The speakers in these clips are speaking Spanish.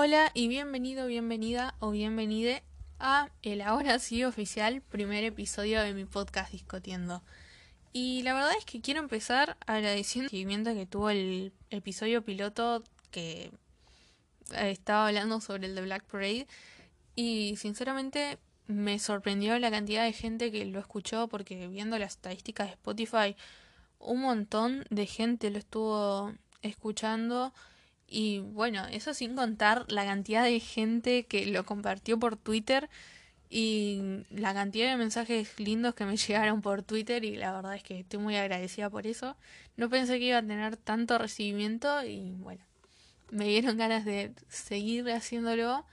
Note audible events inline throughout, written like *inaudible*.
Hola y bienvenido, bienvenida o bienvenide a el ahora sí oficial primer episodio de mi podcast Discotiendo. Y la verdad es que quiero empezar agradeciendo el seguimiento que tuvo el episodio piloto que estaba hablando sobre el de Black Parade. Y sinceramente me sorprendió la cantidad de gente que lo escuchó porque viendo las estadísticas de Spotify, un montón de gente lo estuvo escuchando. Y bueno, eso sin contar la cantidad de gente que lo compartió por Twitter y la cantidad de mensajes lindos que me *laughs* llegaron por Twitter y la verdad es que estoy muy agradecida por eso. No pensé que iba a tener tanto recibimiento y bueno, me dieron ganas de seguir haciéndolo,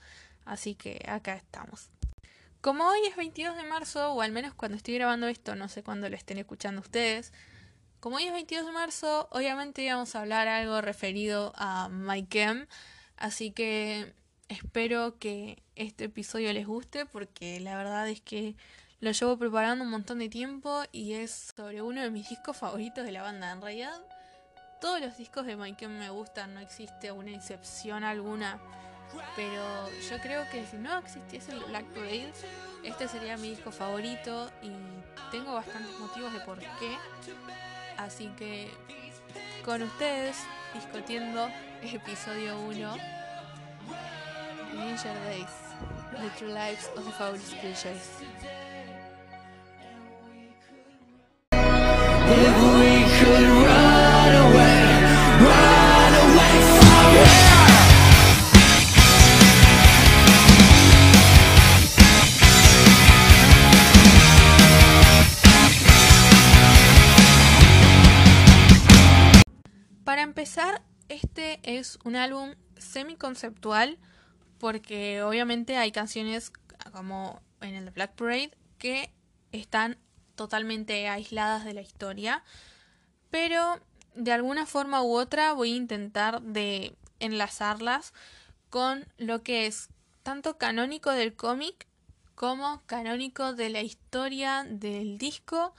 así que acá estamos. Como hoy es 22 de marzo, o al menos cuando estoy grabando esto, no sé cuándo lo estén escuchando ustedes, como hoy es 22 de marzo, obviamente íbamos a hablar algo referido a MyChem, así que espero que este episodio les guste porque la verdad es que lo llevo preparando un montón de tiempo y es sobre uno de mis discos favoritos de la banda. En realidad, todos los discos de MyChem me gustan, no existe una excepción alguna. Pero yo creo que si no existiese el Black Parade, este sería mi disco favorito y tengo bastantes motivos de por qué. Así que con ustedes, discutiendo episodio 1, Ninja Days, The True Lives of the Fabulous Creatures. If we could run es un álbum semi-conceptual porque obviamente hay canciones como en el Black Parade que están totalmente aisladas de la historia, pero de alguna forma u otra voy a intentar de enlazarlas con lo que es tanto canónico del cómic como canónico de la historia del disco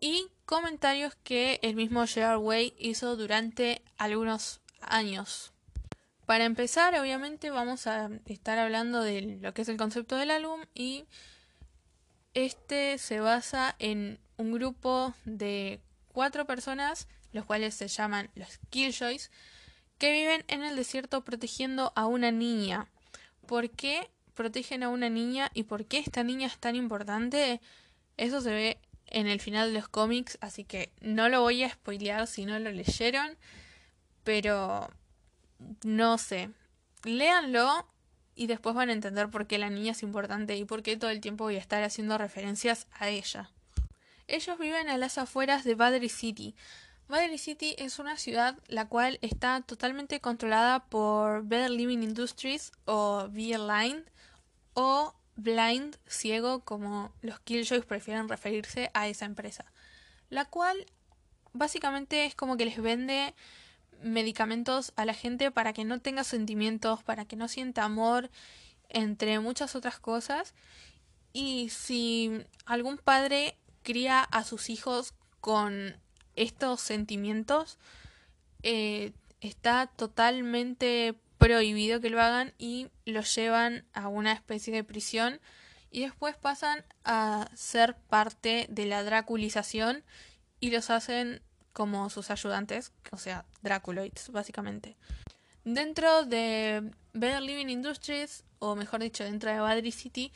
y comentarios que el mismo Gerard Way hizo durante algunos años. Para empezar, obviamente vamos a estar hablando de lo que es el concepto del álbum y este se basa en un grupo de cuatro personas, los cuales se llaman los Killjoys, que viven en el desierto protegiendo a una niña. ¿Por qué protegen a una niña y por qué esta niña es tan importante? Eso se ve en el final de los cómics, así que no lo voy a spoilear si no lo leyeron, pero no sé, léanlo y después van a entender por qué la niña es importante y por qué todo el tiempo voy a estar haciendo referencias a ella. Ellos viven a las afueras de Battery City. Battery City es una ciudad la cual está totalmente controlada por Better Living Industries o Line o Blind, ciego, como los Killjoys prefieren referirse a esa empresa. La cual básicamente es como que les vende medicamentos a la gente para que no tenga sentimientos, para que no sienta amor, entre muchas otras cosas. Y si algún padre cría a sus hijos con estos sentimientos, eh, está totalmente prohibido que lo hagan y los llevan a una especie de prisión y después pasan a ser parte de la draculización y los hacen como sus ayudantes, o sea, Draculoids, básicamente. Dentro de Better Living Industries, o mejor dicho, dentro de Badry City,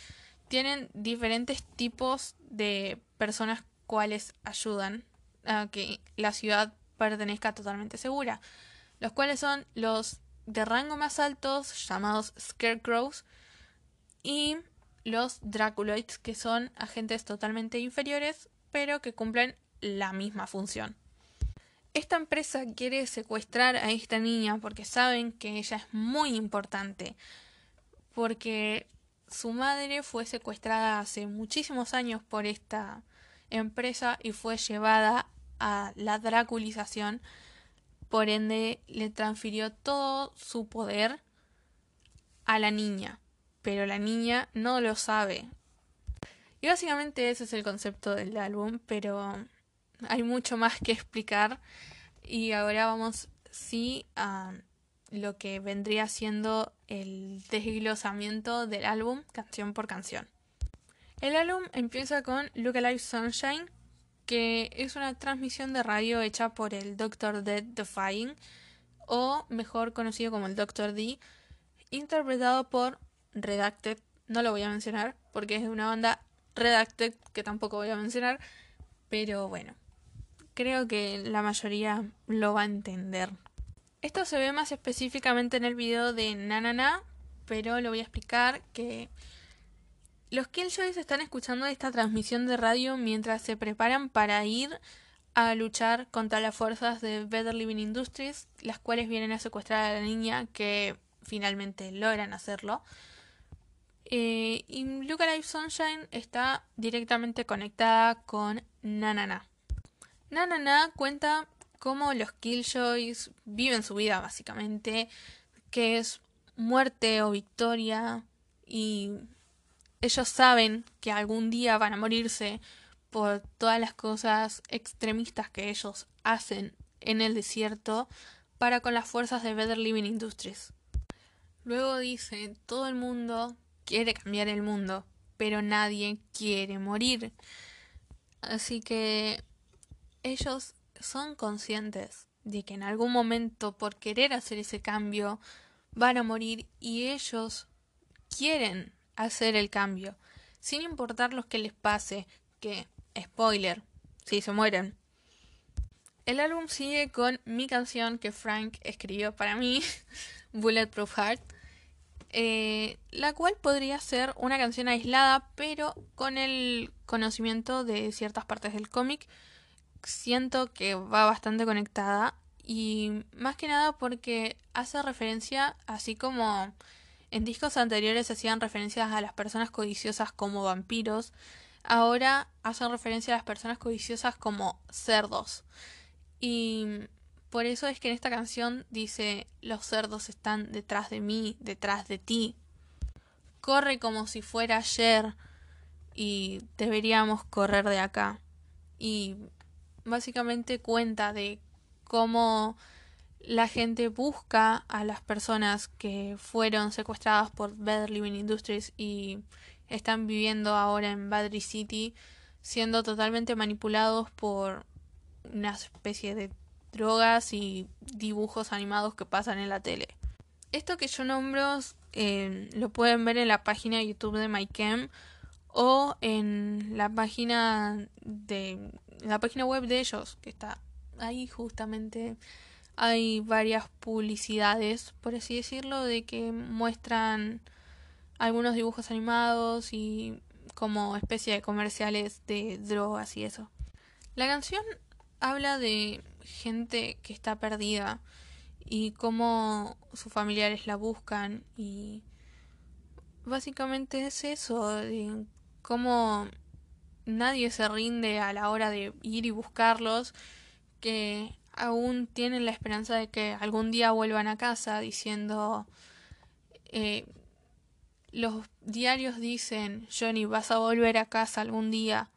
tienen diferentes tipos de personas cuales ayudan a que la ciudad pertenezca totalmente segura, los cuales son los de rango más altos, llamados Scarecrows, y los Draculoids, que son agentes totalmente inferiores, pero que cumplen la misma función. Esta empresa quiere secuestrar a esta niña porque saben que ella es muy importante, porque su madre fue secuestrada hace muchísimos años por esta empresa y fue llevada a la draculización, por ende le transfirió todo su poder a la niña, pero la niña no lo sabe. Y básicamente ese es el concepto del álbum, pero hay mucho más que explicar y ahora vamos sí a lo que vendría siendo el desglosamiento del álbum canción por canción. El álbum empieza con Look Alive Sunshine, que es una transmisión de radio hecha por el Dr. Dead Defying, o mejor conocido como el Dr. D, interpretado por Redacted. No lo voy a mencionar porque es de una banda Redacted que tampoco voy a mencionar, pero bueno, creo que la mayoría lo va a entender. Esto se ve más específicamente en el video de Nanana, pero lo voy a explicar que los Killjoys están escuchando esta transmisión de radio mientras se preparan para ir a luchar contra las fuerzas de Better Living Industries, las cuales vienen a secuestrar a la niña que finalmente logran hacerlo. Eh, y Luca Life Sunshine está directamente conectada con Nanana. Nanana cuenta cómo los Killjoys viven su vida básicamente, que es muerte o victoria y ellos saben que algún día van a morirse por todas las cosas extremistas que ellos hacen en el desierto para con las fuerzas de Better Living Industries. Luego dice, todo el mundo quiere cambiar el mundo, pero nadie quiere morir. Así que ellos son conscientes de que en algún momento por querer hacer ese cambio van a morir y ellos quieren hacer el cambio, sin importar lo que les pase, que Spoiler, si se mueren. El álbum sigue con mi canción que Frank escribió para mí, *laughs* Bulletproof Heart, eh, la cual podría ser una canción aislada, pero con el conocimiento de ciertas partes del cómic, siento que va bastante conectada y más que nada porque hace referencia, así como en discos anteriores hacían referencias a las personas codiciosas como vampiros, ahora hacen referencia a las personas codiciosas como cerdos. Y por eso es que en esta canción dice, los cerdos están detrás de mí, detrás de ti. Corre como si fuera ayer y deberíamos correr de acá. Y básicamente cuenta de cómo la gente busca a las personas que fueron secuestradas por Better Living Industries y están viviendo ahora en Badry City siendo totalmente manipulados por una especie de drogas y dibujos animados que pasan en la tele. Esto que yo nombro eh, lo pueden ver en la página de YouTube de MyCam o en la página de la página web de ellos que está ahí justamente hay varias publicidades por así decirlo de que muestran algunos dibujos animados y como especie de comerciales de drogas y eso. La canción habla de gente que está perdida y cómo sus familiares la buscan y básicamente es eso, de cómo nadie se rinde a la hora de ir y buscarlos, que aún tienen la esperanza de que algún día vuelvan a casa diciendo eh, los diarios dicen, Johnny, vas a volver a casa algún día.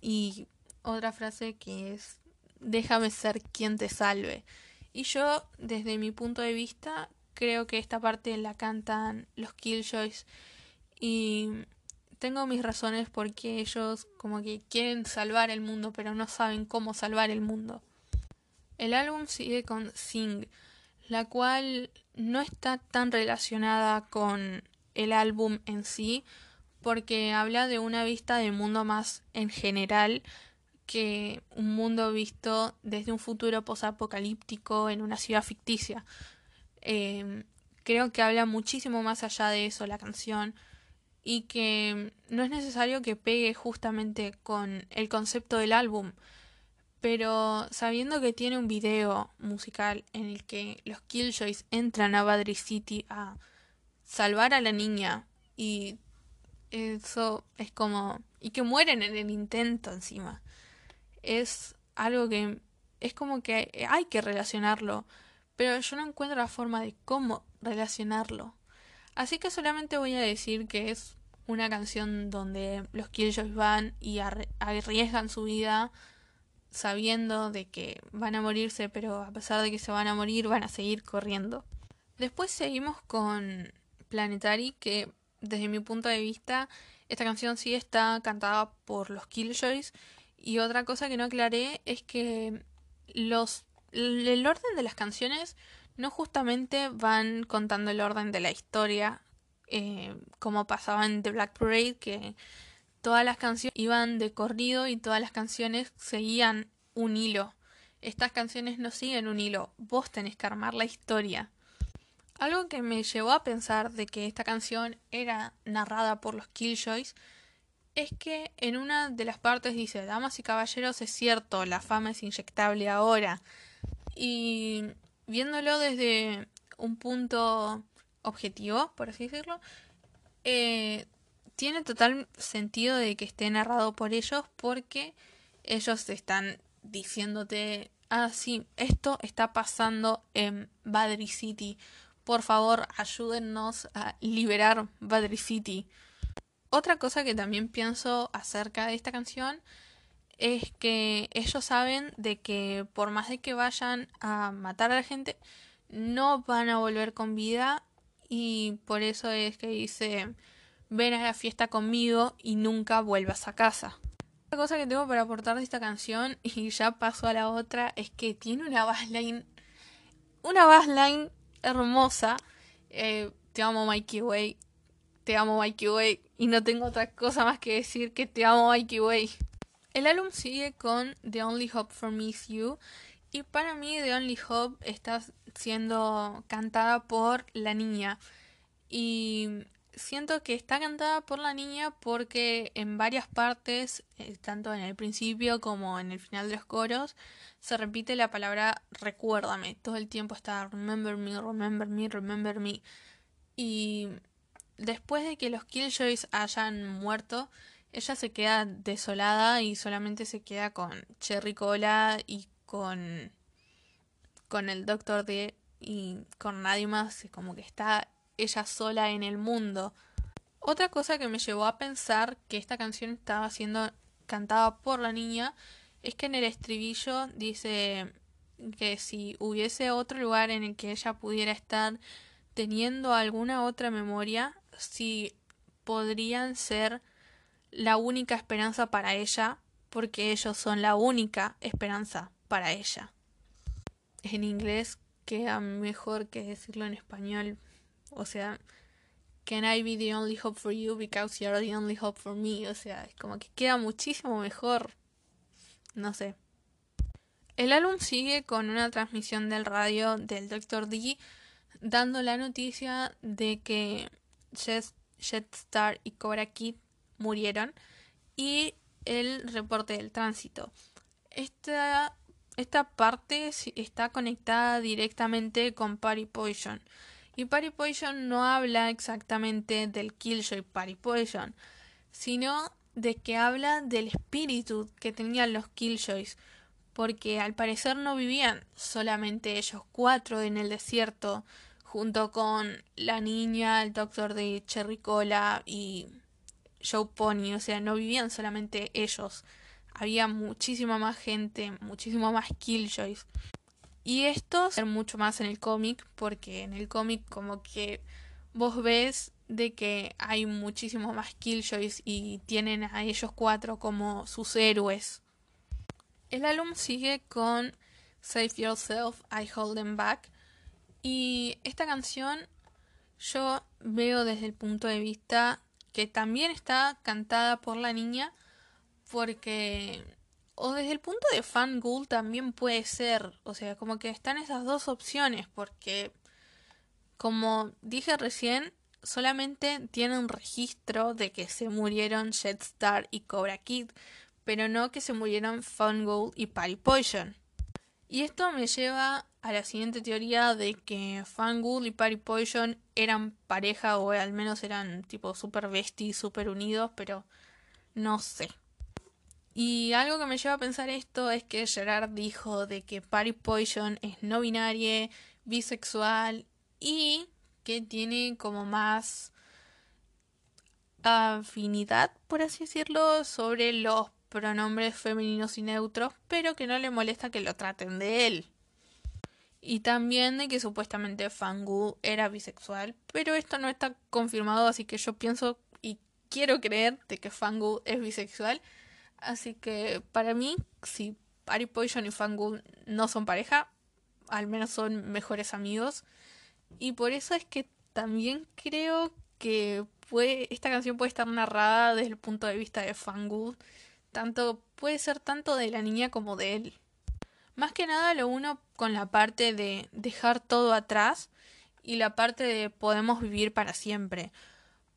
Y otra frase que es, déjame ser quien te salve. Y yo, desde mi punto de vista, creo que esta parte la cantan los Killjoys. Y tengo mis razones porque ellos como que quieren salvar el mundo, pero no saben cómo salvar el mundo. El álbum sigue con Sing, la cual no está tan relacionada con el álbum en sí, porque habla de una vista del mundo más en general que un mundo visto desde un futuro posapocalíptico en una ciudad ficticia. Em, creo que habla muchísimo más allá de eso la canción y que no es necesario que pegue justamente con el concepto del álbum, pero sabiendo que tiene un video musical en el que los Killjoys entran a Badry City a salvar a la niña y eso es como y que mueren en el intento encima es algo que es como que hay que relacionarlo pero yo no encuentro la forma de cómo relacionarlo así que solamente voy a decir que es una canción donde los Killjoys van y arriesgan su vida sabiendo de que van a morirse, pero a pesar de que se van a morir, van a seguir corriendo. Después seguimos con Planetary, que desde mi punto de vista, esta canción sí está cantada por los Killjoys. Y otra cosa que no aclaré es que los el orden de las canciones no justamente van contando el orden de la historia, eh, como pasaba en The Black Parade, que todas las canciones iban de corrido y todas las canciones seguían un hilo. Estas canciones no siguen un hilo, vos tenés que armar la historia. Algo que me llevó a pensar de que esta canción era narrada por los Killjoys es que en una de las partes dice, Damas y caballeros, es cierto, la fama es inyectable ahora. Y viéndolo desde un punto objetivo, por así decirlo, eh, tiene total sentido de que esté narrado por ellos porque ellos están diciéndote, ah, sí, esto está pasando en Badry City. Por favor, ayúdennos a liberar Badry City. Otra cosa que también pienso acerca de esta canción es que ellos saben de que por más de que vayan a matar a la gente, no van a volver con vida y por eso es que dice ven a la fiesta conmigo y nunca vuelvas a casa. Otra cosa que tengo para aportar de esta canción *laughs* y ya paso a la otra es que tiene una bassline una bassline hermosa eh, te amo Mikey Way te amo Mikey Way y no tengo otra cosa más que decir que te amo Mikey Way. El álbum sigue con The Only Hope for Me Is You y para mí The Only Hope está siendo cantada por la niña y siento que está cantada por la niña porque en varias partes, eh, tanto en el principio como en el final de los coros, se repite la palabra recuérdame. Todo el tiempo está remember me, remember me, remember me. Y después de que los Killjoys hayan muerto, ella se queda desolada y solamente se queda con Cherry Cola y con con el Doctor D y con nadie más, como que está ella sola en el mundo. Otra cosa que me llevó a pensar que esta canción estaba siendo cantada por la niña es que en el estribillo dice que si hubiese otro lugar en el que ella pudiera estar teniendo alguna otra memoria, si podrían ser la única esperanza para ella, porque ellos son la única esperanza para ella. En inglés queda mejor que decirlo en español. O sea, Can I be the only hope for you because you're the only hope for me? O sea, es como que queda muchísimo mejor. No sé. El álbum sigue con una transmisión del radio del Dr. D dando la noticia de que Jetstar y Cobra Kid murieron y el reporte del tránsito. Esta, esta parte está conectada directamente con Party Poison. Y Party Poison no habla exactamente del Killjoy Party Poison, sino de que habla del espíritu que tenían los Killjoys, porque al parecer no vivían solamente ellos cuatro en el desierto, junto con la niña, el doctor de Cherry Cola y Joe Pony, o sea, no vivían solamente ellos, había muchísima más gente, muchísimo más Killjoys. Y esto ser mucho más en el cómic, porque en el cómic como que vos ves de que hay muchísimos más Killjoys y tienen a ellos cuatro como sus héroes. El álbum sigue con Save Yourself, I Hold Them Back, y esta canción yo veo desde el punto de vista que también está cantada por la niña porque o desde el punto de fan ghoul también puede ser, o sea, como que están esas dos opciones porque como dije recién, solamente tiene un registro de que se murieron Jetstar y Cobra Kid, pero no que se murieron Ghoul y Party Poison. Y esto me lleva a la siguiente teoría de que Fangood y Party Poison eran pareja o al menos eran tipo super besties, super unidos, pero no sé. Y algo que me lleva a pensar esto es que Gerard dijo de que Party Poison es no binaria, bisexual y que tiene como más afinidad, por así decirlo, sobre los pronombres femeninos y neutros, pero que no le molesta que lo traten de él. Y también de que supuestamente Fangu era bisexual, pero esto no está confirmado, así que yo pienso y quiero creer de que Fangu es bisexual. Así que para mí, si Party Poison y Fangu no son pareja, al menos son mejores amigos. Y por eso es que también creo que puede, esta canción puede estar narrada desde el punto de vista de Fangu. Tanto, puede ser tanto de la niña como de él. Más que nada lo uno con la parte de dejar todo atrás y la parte de podemos vivir para siempre.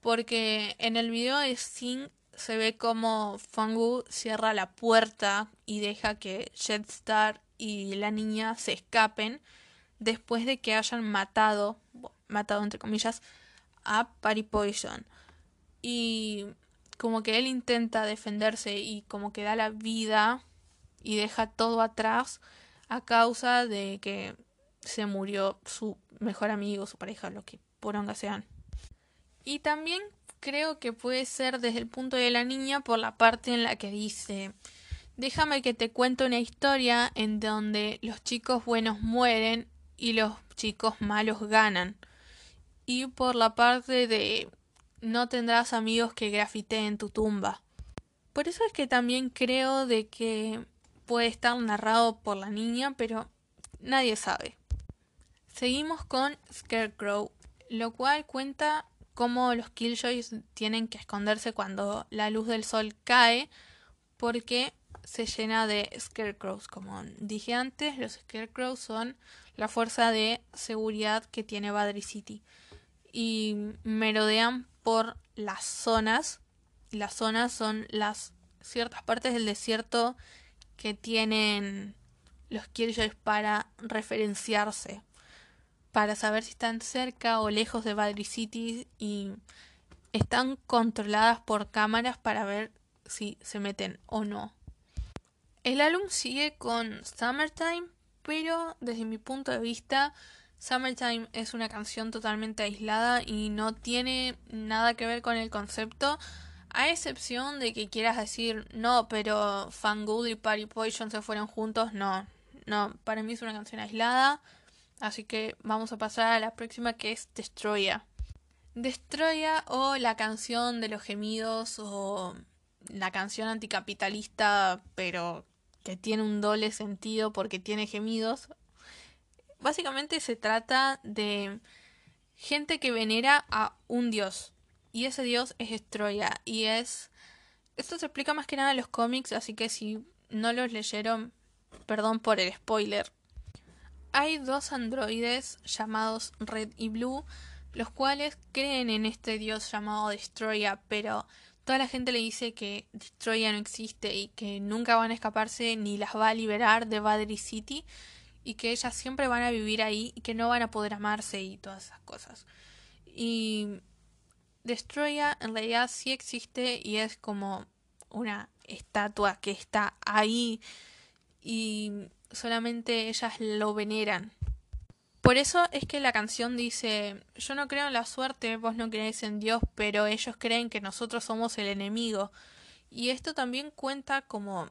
Porque en el video de Sing se ve como Fangu cierra la puerta y deja que Jetstar y la niña se escapen después de que hayan matado, matado entre comillas, a Party Poison. Y como que él intenta defenderse y como que da la vida y deja todo atrás a causa de que se murió su mejor amigo, su pareja, lo que poronga sean. Y también creo que puede ser desde el punto de la niña por la parte en la que dice Déjame que te cuente una historia en donde los chicos buenos mueren y los chicos malos ganan. Y por la parte de no tendrás amigos que grafiteen tu tumba. Por eso es que también creo de que puede estar narrado por la niña, pero nadie sabe. Seguimos con Scarecrow, lo cual cuenta cómo los Killjoys tienen que esconderse cuando la luz del sol cae, porque se llena de Scarecrows. Como dije antes, los Scarecrows son la fuerza de seguridad que tiene Badry City. Y merodean por las zonas. Las zonas son las ciertas partes del desierto que tienen los Killjoys para referenciarse, para saber si están cerca o lejos de Badry City y están controladas por cámaras para ver si se meten o no. El álbum sigue con Summertime, pero desde mi punto de vista, Summertime es una canción totalmente aislada y no tiene nada que ver con el concepto a excepción de que quieras decir, no, pero Fangood y Party Poison se fueron juntos, no. No, para mí es una canción aislada. Así que vamos a pasar a la próxima que es Destroya. Destroya o la canción de los gemidos o la canción anticapitalista pero que tiene un doble sentido porque tiene gemidos. Básicamente se trata de gente que venera a un dios y ese dios es Estroya. Y es. Esto se explica más que nada en los cómics, así que si no los leyeron, perdón por el spoiler. Hay dos androides llamados Red y Blue, los cuales creen en este dios llamado Destroya, pero toda la gente le dice que Destroya no existe y que nunca van a escaparse ni las va a liberar de Badry City y que ellas siempre van a vivir ahí y que no van a poder amarse y todas esas cosas. Y Destroya en realidad sí existe y es como una estatua que está ahí y solamente ellas lo veneran. Por eso es que la canción dice, yo no creo en la suerte, vos no creéis en Dios, pero ellos creen que nosotros somos el enemigo. Y esto también cuenta como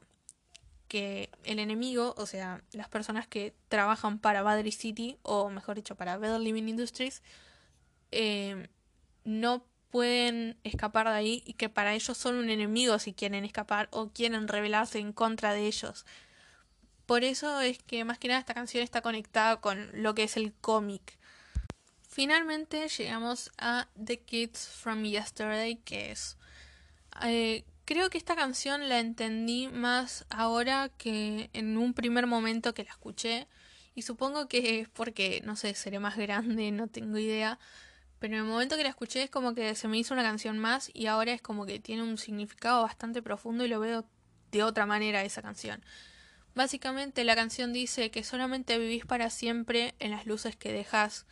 que el enemigo, o sea, las personas que trabajan para Badry City, o mejor dicho, para Better Living Industries, eh, no pueden escapar de ahí y que para ellos son un enemigo si quieren escapar o quieren rebelarse en contra de ellos. Por eso es que más que nada esta canción está conectada con lo que es el cómic. Finalmente llegamos a The Kids from Yesterday, que es... Eh, creo que esta canción la entendí más ahora que en un primer momento que la escuché. Y supongo que es porque, no sé, seré más grande, no tengo idea. Pero en el momento que la escuché es como que se me hizo una canción más y ahora es como que tiene un significado bastante profundo y lo veo de otra manera esa canción. Básicamente la canción dice que solamente vivís para siempre en las luces que dejas.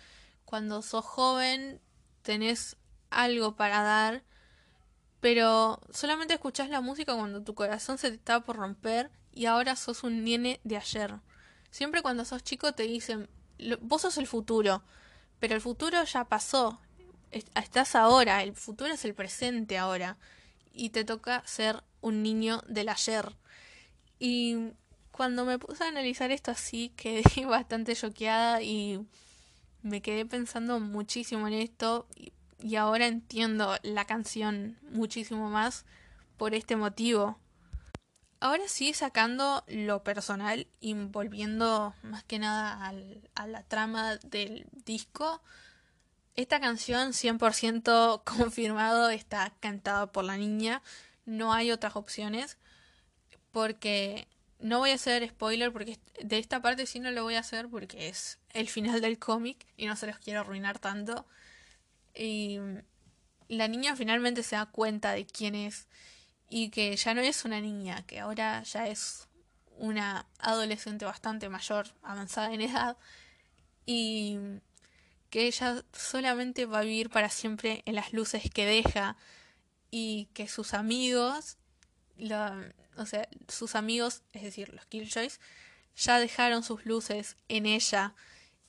Cuando sos joven tenés algo para dar, pero solamente escuchás la música cuando tu corazón se te está por romper y ahora sos un nene de ayer. Siempre cuando sos chico te dicen, vos sos el futuro, pero el futuro ya pasó. Estás ahora, el futuro es el presente ahora. Y te toca ser un niño del ayer. Y cuando me puse a analizar esto así, *laughs* quedé bastante choqueada y me quedé pensando muchísimo en esto y, y ahora entiendo la canción muchísimo más por este motivo. Ahora sí, sacando lo personal y volviendo más que nada al, a la trama del disco, esta canción 100% *laughs* confirmado está cantada por la niña, no hay otras opciones, porque no voy a hacer spoiler, porque de esta parte sí no lo voy a hacer porque es el final del cómic y no se los quiero arruinar tanto. Y la niña finalmente se da cuenta de quién es y que ya no es una niña, que ahora ya es una adolescente bastante mayor, avanzada en edad, y que ella solamente va a vivir para siempre en las luces que deja y que sus amigos, o sea, sus amigos, es decir, los Killjoys, ya dejaron sus luces en ella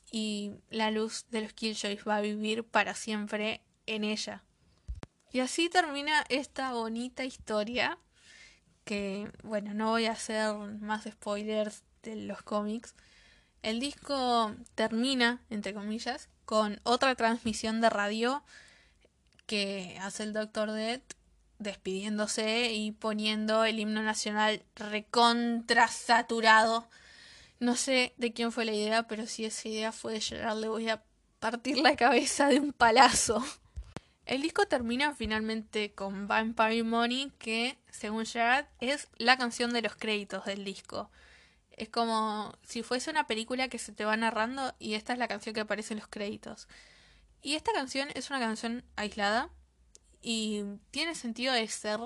y la luz de los Killjoys va a vivir para siempre en ella. Y así termina esta bonita historia. Que, bueno, no voy a hacer más spoilers de los cómics. El disco termina, entre comillas, con otra transmisión de radio que hace el Doctor Dead despidiéndose y poniendo el himno nacional recontrasaturado. No sé de quién fue la idea, pero si esa idea fue de le voy a partir la cabeza de un palazo. El disco termina finalmente con Vampire Money, que, según Gerard, es la canción de los créditos del disco. Es como si fuese una película que se te va narrando y esta es la canción que aparece en los créditos. Y esta canción es una canción aislada y tiene sentido de ser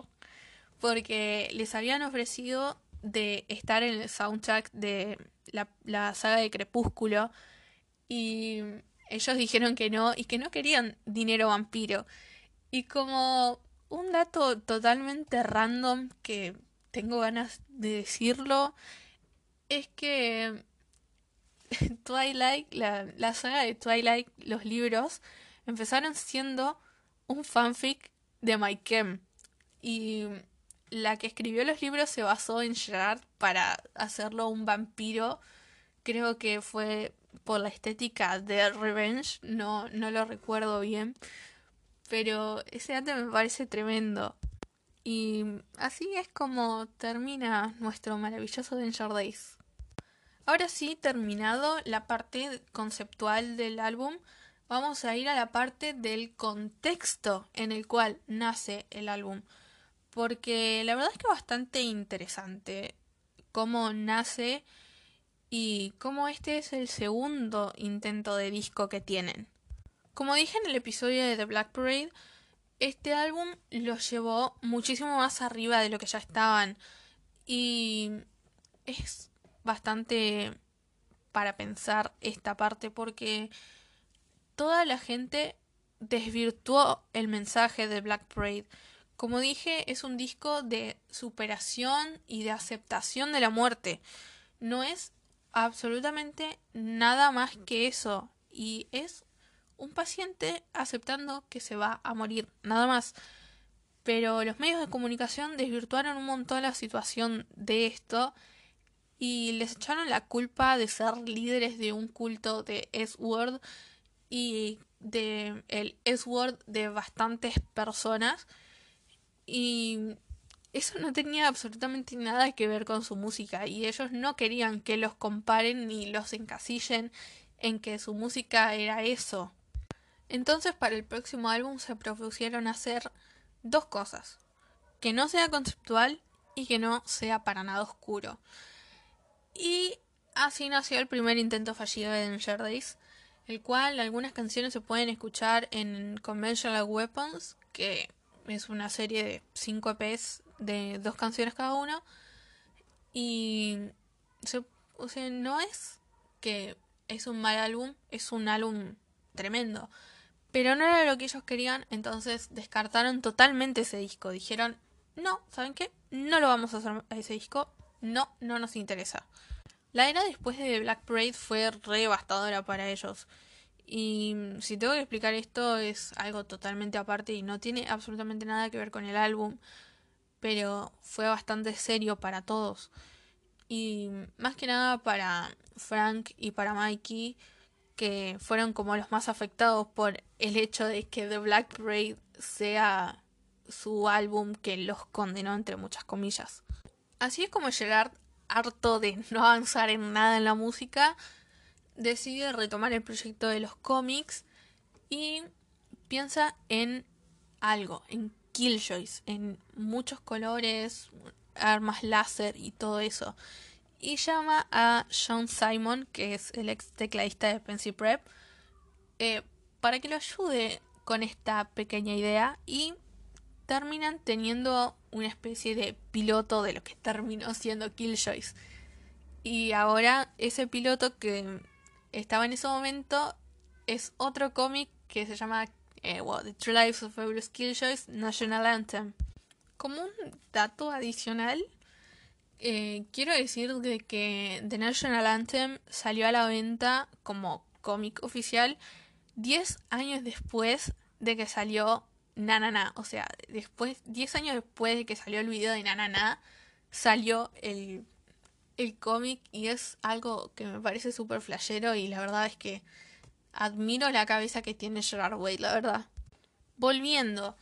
porque les habían ofrecido de estar en el soundtrack de la, la saga de Crepúsculo y ellos dijeron que no y que no querían dinero vampiro. Y como un dato totalmente random que tengo ganas de decirlo, es que *laughs* Twilight, la, la saga de Twilight, los libros, empezaron siendo un fanfic de Mike Y la que escribió los libros se basó en Gerard para hacerlo un vampiro. Creo que fue por la estética de Revenge, no, no lo recuerdo bien, pero ese arte me parece tremendo. Y así es como termina nuestro maravilloso Danger Days. Ahora sí, terminado la parte conceptual del álbum, vamos a ir a la parte del contexto en el cual nace el álbum. Porque la verdad es que es bastante interesante cómo nace y como este es el segundo intento de disco que tienen. Como dije en el episodio de The Black Parade, este álbum los llevó muchísimo más arriba de lo que ya estaban y es bastante para pensar esta parte porque toda la gente desvirtuó el mensaje de Black Parade. Como dije, es un disco de superación y de aceptación de la muerte. No es absolutamente nada más que eso. Y es un paciente aceptando que se va a morir, nada más. Pero los medios de comunicación desvirtuaron un montón la situación de esto y les echaron la culpa de ser líderes de un culto de S-Word y de el S-Word de bastantes personas. Y eso no tenía absolutamente nada que ver con su música y ellos no querían que los comparen ni los encasillen en que su música era eso. Entonces para el próximo álbum se propusieron hacer dos cosas, que no sea conceptual y que no sea para nada oscuro. Y así nació el primer intento fallido de Danger Days, el cual algunas canciones se pueden escuchar en Conventional Weapons, que es una serie de 5 EPs de dos canciones cada uno. Y o sea, no es que es un mal álbum, es un álbum tremendo. Pero no era lo que ellos querían, entonces descartaron totalmente ese disco. Dijeron, no, ¿saben qué? No lo vamos a hacer a ese disco. No, no nos interesa. La era después de Black Parade fue devastadora para ellos. Y si tengo que explicar esto es algo totalmente aparte y no tiene absolutamente nada que ver con el álbum. Pero fue bastante serio para todos. Y más que nada para Frank y para Mikey, que fueron como los más afectados por el hecho de que The Black Parade sea su álbum que los condenó entre muchas comillas. Así es como Gerard, harto de no avanzar en nada en la música, decide retomar el proyecto de los cómics y piensa en algo, en Killjoys, en muchos colores, armas láser y todo eso. Y llama a Sean Simon, que es el ex tecladista de Pensy Prep, eh, para que lo ayude con esta pequeña idea y terminan teniendo una especie de piloto de lo que terminó siendo Killjoys. Y ahora ese piloto que estaba en ese momento es otro cómic que se llama eh, The True Lives of Fabulous Killjoys National Anthem. Como un dato adicional, eh, quiero decir de que The National Anthem salió a la venta como cómic oficial 10 años después de que salió Na O sea, después, 10 años después de que salió el video de Na salió el, el cómic y es algo que me parece súper flashero y la verdad es que admiro la cabeza que tiene Gerard Way, la verdad. Volviendo,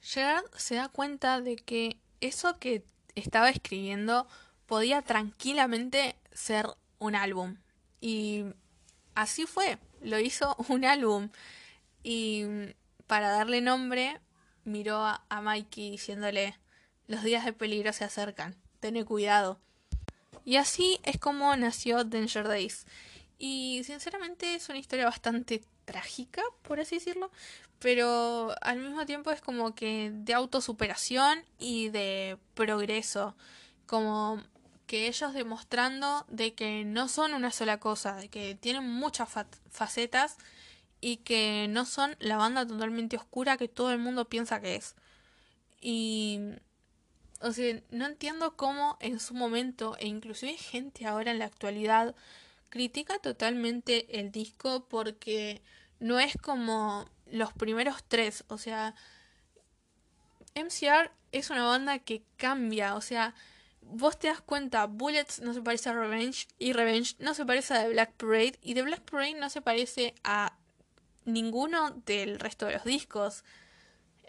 Gerard se da cuenta de que eso que estaba escribiendo podía tranquilamente ser un álbum. Y así fue, lo hizo *laughs* un álbum. Y para darle nombre, miró a, Mikey diciéndole, los días de peligro se acercan, ten cuidado. Y así es como nació Danger Days. Y sinceramente es una historia bastante trágica, por así decirlo, pero al mismo tiempo es como que de autosuperación y de progreso, como que ellos demostrando de que no son una sola cosa, de que tienen muchas facetas y que no son la banda totalmente oscura que todo el mundo piensa que es. Y o sea, no entiendo cómo en su momento e inclusive gente ahora en la actualidad critica totalmente el disco porque no es como los primeros tres, o sea, MCR es una banda que cambia, o sea, vos te das cuenta, Bullets no se parece a Revenge y Revenge no se parece a The Black Parade y The Black Parade no se parece a ninguno del resto de los discos.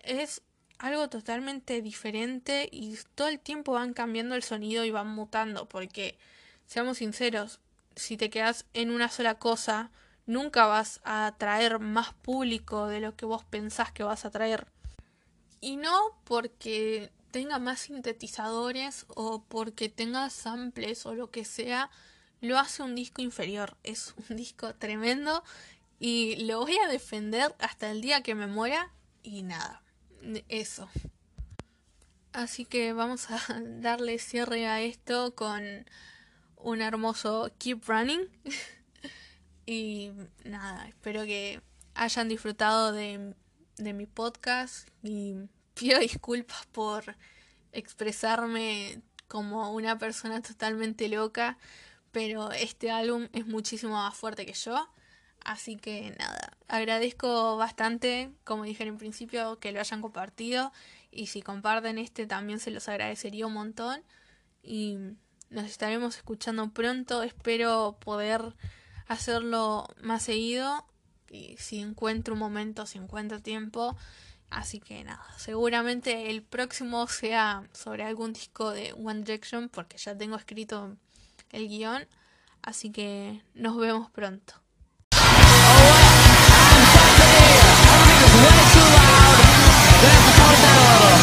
Es algo totalmente diferente y todo el tiempo van cambiando el sonido y van mutando porque, seamos sinceros, si te quedas en una sola cosa, nunca vas a atraer más público de lo que vos pensás que vas a atraer. Y no porque tenga más sintetizadores o porque tenga samples o lo que sea, lo hace un disco inferior. *laughs* Es un disco tremendo y lo voy a defender hasta el día que me muera y nada, eso. Así que vamos a *laughs* darle cierre a esto con un hermoso Keep Running. *laughs* y nada, espero que hayan disfrutado de, de mi podcast y pido *laughs* disculpas por expresarme como una persona totalmente loca, pero este álbum es muchísimo más fuerte que yo. Así que nada, agradezco bastante, como dije en principio, que lo hayan compartido y si comparten este también se los agradecería un montón y nos estaremos escuchando pronto. Espero poder hacerlo más seguido. Y si encuentro un momento, si encuentro tiempo. Así que nada, seguramente el próximo sea sobre algún disco de One Direction porque ya tengo escrito el guion. Así que nos vemos pronto. Oh,